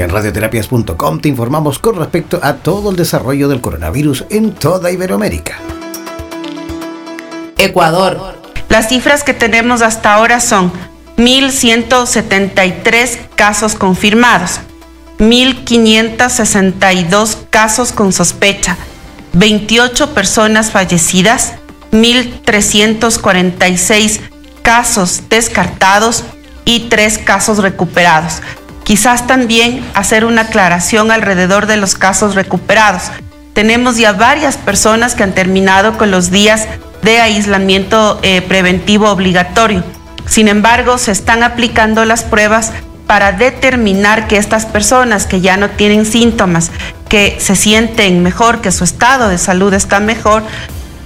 En radioterapias.com te informamos con respecto a todo el desarrollo del coronavirus en toda Iberoamérica. Ecuador. Las cifras que tenemos hasta ahora son 1.173 casos confirmados, 1.562 casos con sospecha, 28 personas fallecidas, 1.346 casos descartados y 3 casos recuperados. Quizás también hacer una aclaración alrededor de los casos recuperados. Tenemos ya varias personas que han terminado con los días de aislamiento eh, preventivo obligatorio. Sin embargo, se están aplicando las pruebas para determinar que estas personas que ya no tienen síntomas, que se sienten mejor, que su estado de salud está mejor,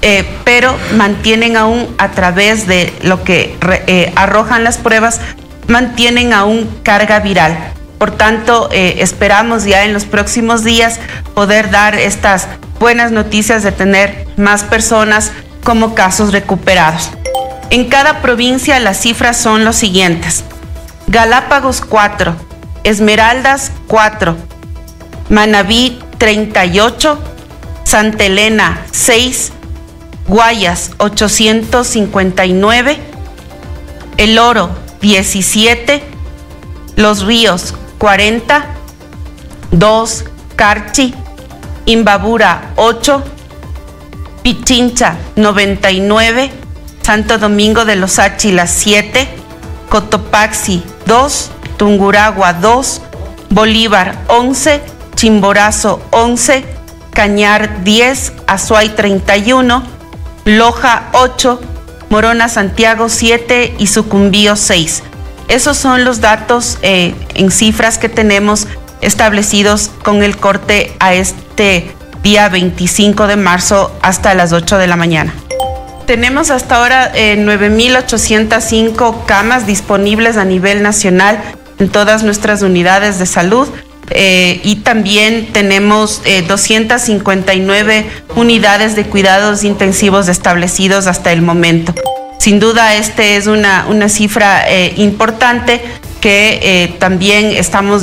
eh, pero mantienen aún a través de lo que eh, arrojan las pruebas, mantienen aún carga viral. Por tanto, eh, esperamos ya en los próximos días poder dar estas buenas noticias de tener más personas como casos recuperados. En cada provincia las cifras son los siguientes. Galápagos 4, Esmeraldas 4, Manabí 38, Santa Elena 6, Guayas 859, El Oro 17, Los Ríos 40, 2 Carchi, Imbabura 8, Pichincha 99, Santo Domingo de los Áchilas 7, Cotopaxi 2, Tunguragua 2, Bolívar 11, Chimborazo 11, Cañar 10, Azuay 31, Loja 8, Morona Santiago 7 y Sucumbío 6. Esos son los datos eh, en cifras que tenemos establecidos con el corte a este día 25 de marzo hasta las 8 de la mañana. Tenemos hasta ahora 9.805 eh, camas disponibles a nivel nacional en todas nuestras unidades de salud. Eh, y también tenemos 259 eh, unidades de cuidados intensivos establecidos hasta el momento. Sin duda, este es una, una cifra eh, importante que también estamos,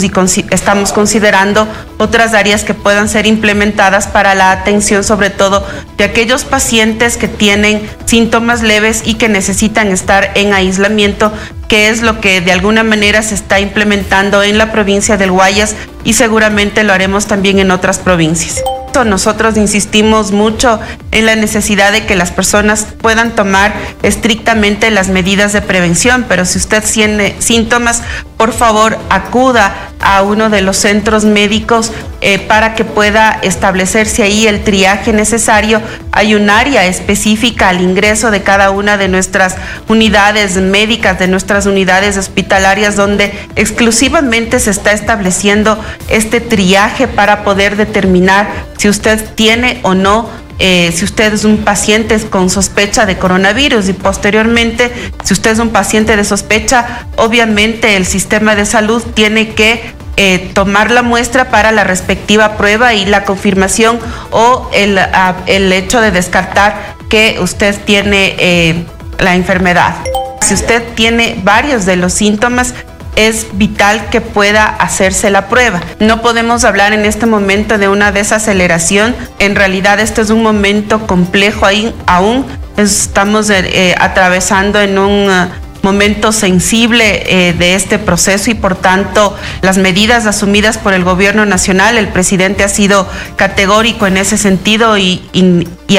estamos considerando otras áreas que puedan ser implementadas para la atención, sobre todo de aquellos pacientes que tienen síntomas leves y que necesitan estar en aislamiento que es lo que de alguna manera se está implementando en la provincia del Guayas y seguramente lo haremos también en otras provincias. Nosotros insistimos mucho en la necesidad de que las personas puedan tomar estrictamente las medidas de prevención, pero si usted tiene síntomas, por favor acuda a uno de los centros médicos eh, para que pueda establecerse ahí el triaje necesario. Hay un área específica al ingreso de cada una de nuestras unidades médicas, de nuestras unidades hospitalarias, donde exclusivamente se está estableciendo este triaje para poder determinar si usted tiene o no eh, si usted es un paciente con sospecha de coronavirus y posteriormente, si usted es un paciente de sospecha, obviamente el sistema de salud tiene que eh, tomar la muestra para la respectiva prueba y la confirmación o el, el hecho de descartar que usted tiene eh, la enfermedad. Si usted tiene varios de los síntomas, es vital que pueda hacerse la prueba. No podemos hablar en este momento de una desaceleración. En realidad este es un momento complejo ahí, aún. Estamos eh, eh, atravesando en un uh, momento sensible eh, de este proceso y por tanto las medidas asumidas por el gobierno nacional, el presidente ha sido categórico en ese sentido y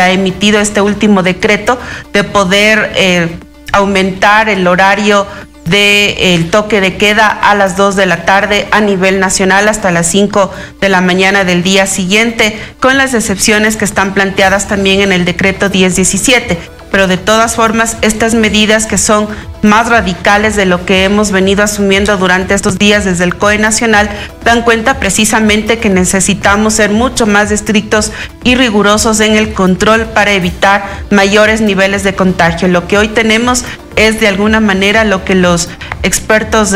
ha emitido este último decreto de poder aumentar el horario del toque de queda a las 2 de la tarde a nivel nacional hasta las 5 de la mañana del día siguiente, con las excepciones que están planteadas también en el decreto 1017 pero de todas formas estas medidas que son más radicales de lo que hemos venido asumiendo durante estos días desde el COE Nacional dan cuenta precisamente que necesitamos ser mucho más estrictos y rigurosos en el control para evitar mayores niveles de contagio. Lo que hoy tenemos es de alguna manera lo que los expertos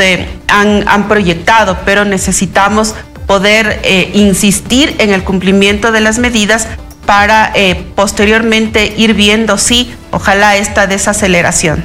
han, proyectado, pero necesitamos poder eh, insistir en el cumplimiento de las medidas para eh, posteriormente ir viendo, sí, ojalá esta desaceleración.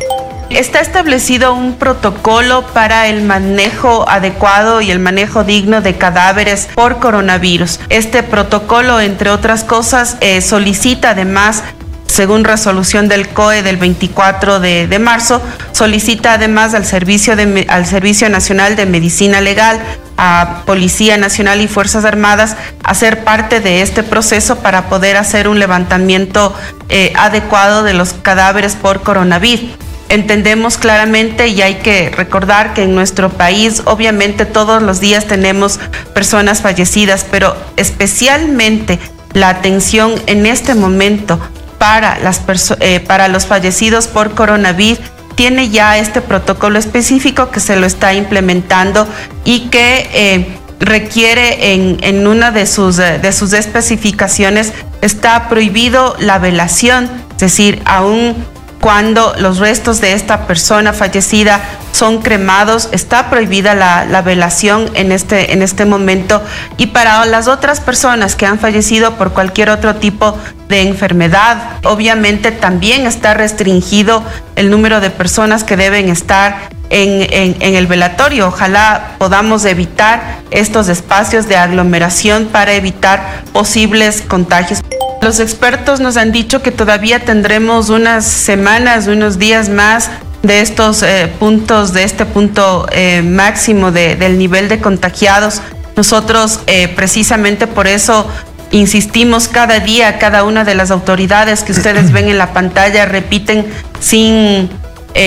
Está establecido un protocolo para el manejo adecuado y el manejo digno de cadáveres por coronavirus. Este protocolo, entre otras cosas, eh, solicita además según resolución del COE del 24 de, marzo, solicita además al Servicio, al Servicio Nacional de Medicina Legal, a Policía Nacional y Fuerzas Armadas a ser parte de este proceso para poder hacer un levantamiento eh, adecuado de los cadáveres por coronavirus. Entendemos claramente y hay que recordar que en nuestro país obviamente todos los días tenemos personas fallecidas, pero especialmente la atención en este momento para, las eh, para los fallecidos por coronavirus tiene ya este protocolo específico que se lo está implementando y que eh, requiere en, en, una de sus, eh, de sus especificaciones está prohibido la velación, es decir, aún cuando los restos de esta persona fallecida son cremados, está prohibida la, velación en este, en este momento. Y para las otras personas que han fallecido por cualquier otro tipo de enfermedad, obviamente también está restringido el número de personas que deben estar en, en, el velatorio. Ojalá podamos evitar estos espacios de aglomeración para evitar posibles contagios. Los expertos nos han dicho que todavía tendremos unas semanas, unos días más de estos eh, puntos, de este punto eh, máximo del nivel de contagiados. Nosotros eh, precisamente por eso insistimos cada día, cada una de las autoridades que ustedes ven en la pantalla repiten sin,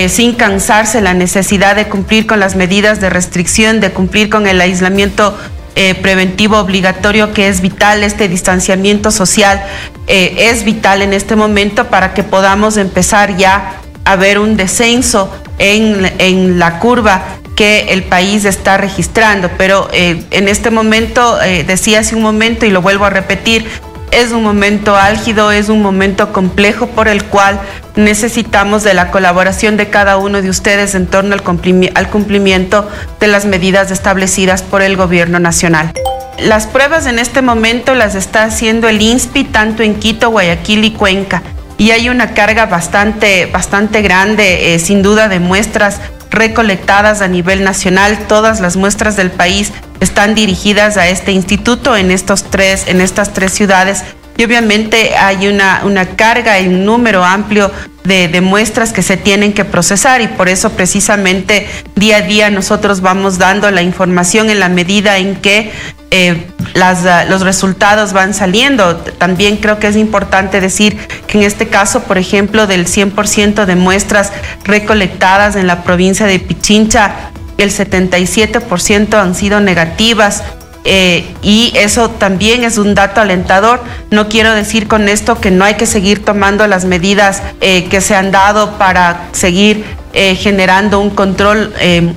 sin cansarse la necesidad de cumplir con las medidas de restricción, de cumplir con el aislamiento eh, preventivo obligatorio que es vital, este distanciamiento social eh, es vital en este momento para que podamos empezar ya a ver un descenso en, en la curva que el país está registrando. Pero eh, en este momento, decía hace un momento y lo vuelvo a repetir, es un momento álgido, es un momento complejo por el cual necesitamos de la colaboración de cada uno de ustedes en torno al cumplimiento de las medidas establecidas por el gobierno nacional. Las pruebas en este momento las está haciendo el INSPI tanto en Quito, Guayaquil y Cuenca y hay una carga bastante, bastante grande, eh, sin duda, de muestras recolectadas a nivel nacional. Todas las muestras del país están dirigidas a este instituto en, estos tres, en estas tres ciudades y obviamente hay una, una carga y un número amplio de, de, muestras que se tienen que procesar y por eso precisamente día a día nosotros vamos dando la información en la medida en que eh, las, los resultados van saliendo. También creo que es importante decir que en este caso, por ejemplo, del 100% de muestras recolectadas en la provincia de Pichincha, el 77% han sido negativas. Eh, y eso también es un dato alentador. No quiero decir con esto que no hay que seguir tomando las medidas eh, que se han dado para seguir eh, generando un control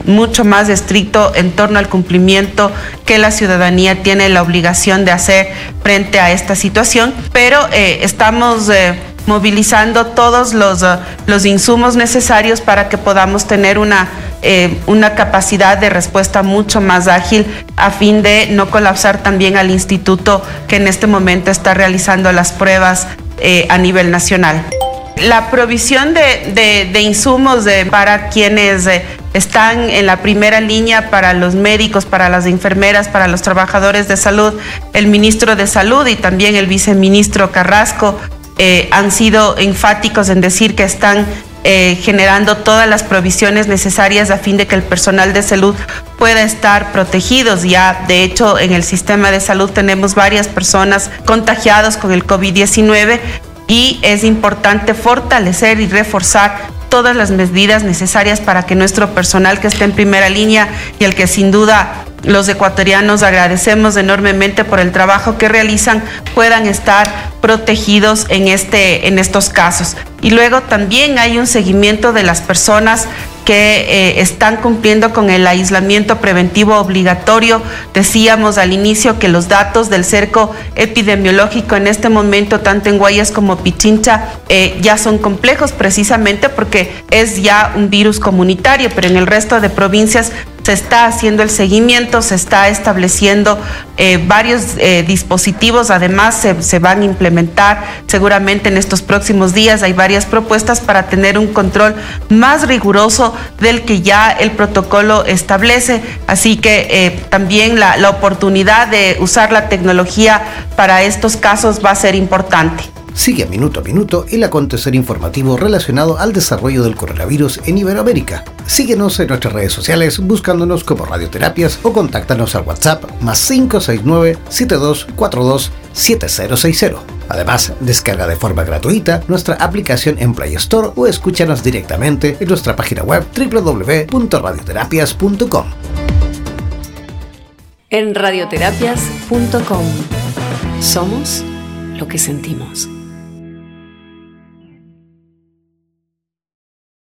mucho más estricto en torno al cumplimiento que la ciudadanía tiene la obligación de hacer frente a esta situación, pero estamos movilizando todos los, los insumos necesarios para que podamos tener una, eh, una capacidad de respuesta mucho más ágil a fin de no colapsar también al instituto que en este momento está realizando las pruebas eh, a nivel nacional. La provisión de, de, insumos de, para quienes eh, están en la primera línea, para los médicos, para las enfermeras, para los trabajadores de salud, el ministro de Salud y también el viceministro Carrasco eh, han sido enfáticos en decir que están eh, generando todas las provisiones necesarias a fin de que el personal de salud pueda estar protegidos. Ya, de hecho, en el sistema de salud tenemos varias personas contagiadas con el COVID-19 y es importante fortalecer y reforzar todas las medidas necesarias para que nuestro personal que esté en primera línea y el que sin duda los ecuatorianos agradecemos enormemente por el trabajo que realizan, puedan estar protegidos en, este, en estos casos. Y luego también hay un seguimiento de las personas que eh, están cumpliendo con el aislamiento preventivo obligatorio. Decíamos al inicio que los datos del cerco epidemiológico en este momento, tanto en Guayas como Pichincha, eh, ya son complejos precisamente porque es ya un virus comunitario, pero en el resto de provincias se está haciendo el seguimiento, se está estableciendo eh, varios eh, dispositivos, además se, van a implementar seguramente en estos próximos días, hay varias propuestas para tener un control más riguroso del que ya el protocolo establece, así que eh, también la oportunidad de usar la tecnología para estos casos va a ser importante. Sigue minuto a minuto el acontecer informativo relacionado al desarrollo del coronavirus en Iberoamérica. Síguenos en nuestras redes sociales buscándonos como Radioterapias o contáctanos al WhatsApp más 569-7242-7060. Además, descarga de forma gratuita nuestra aplicación en Play Store o escúchanos directamente en nuestra página web www.radioterapias.com. En radioterapias.com somos lo que sentimos.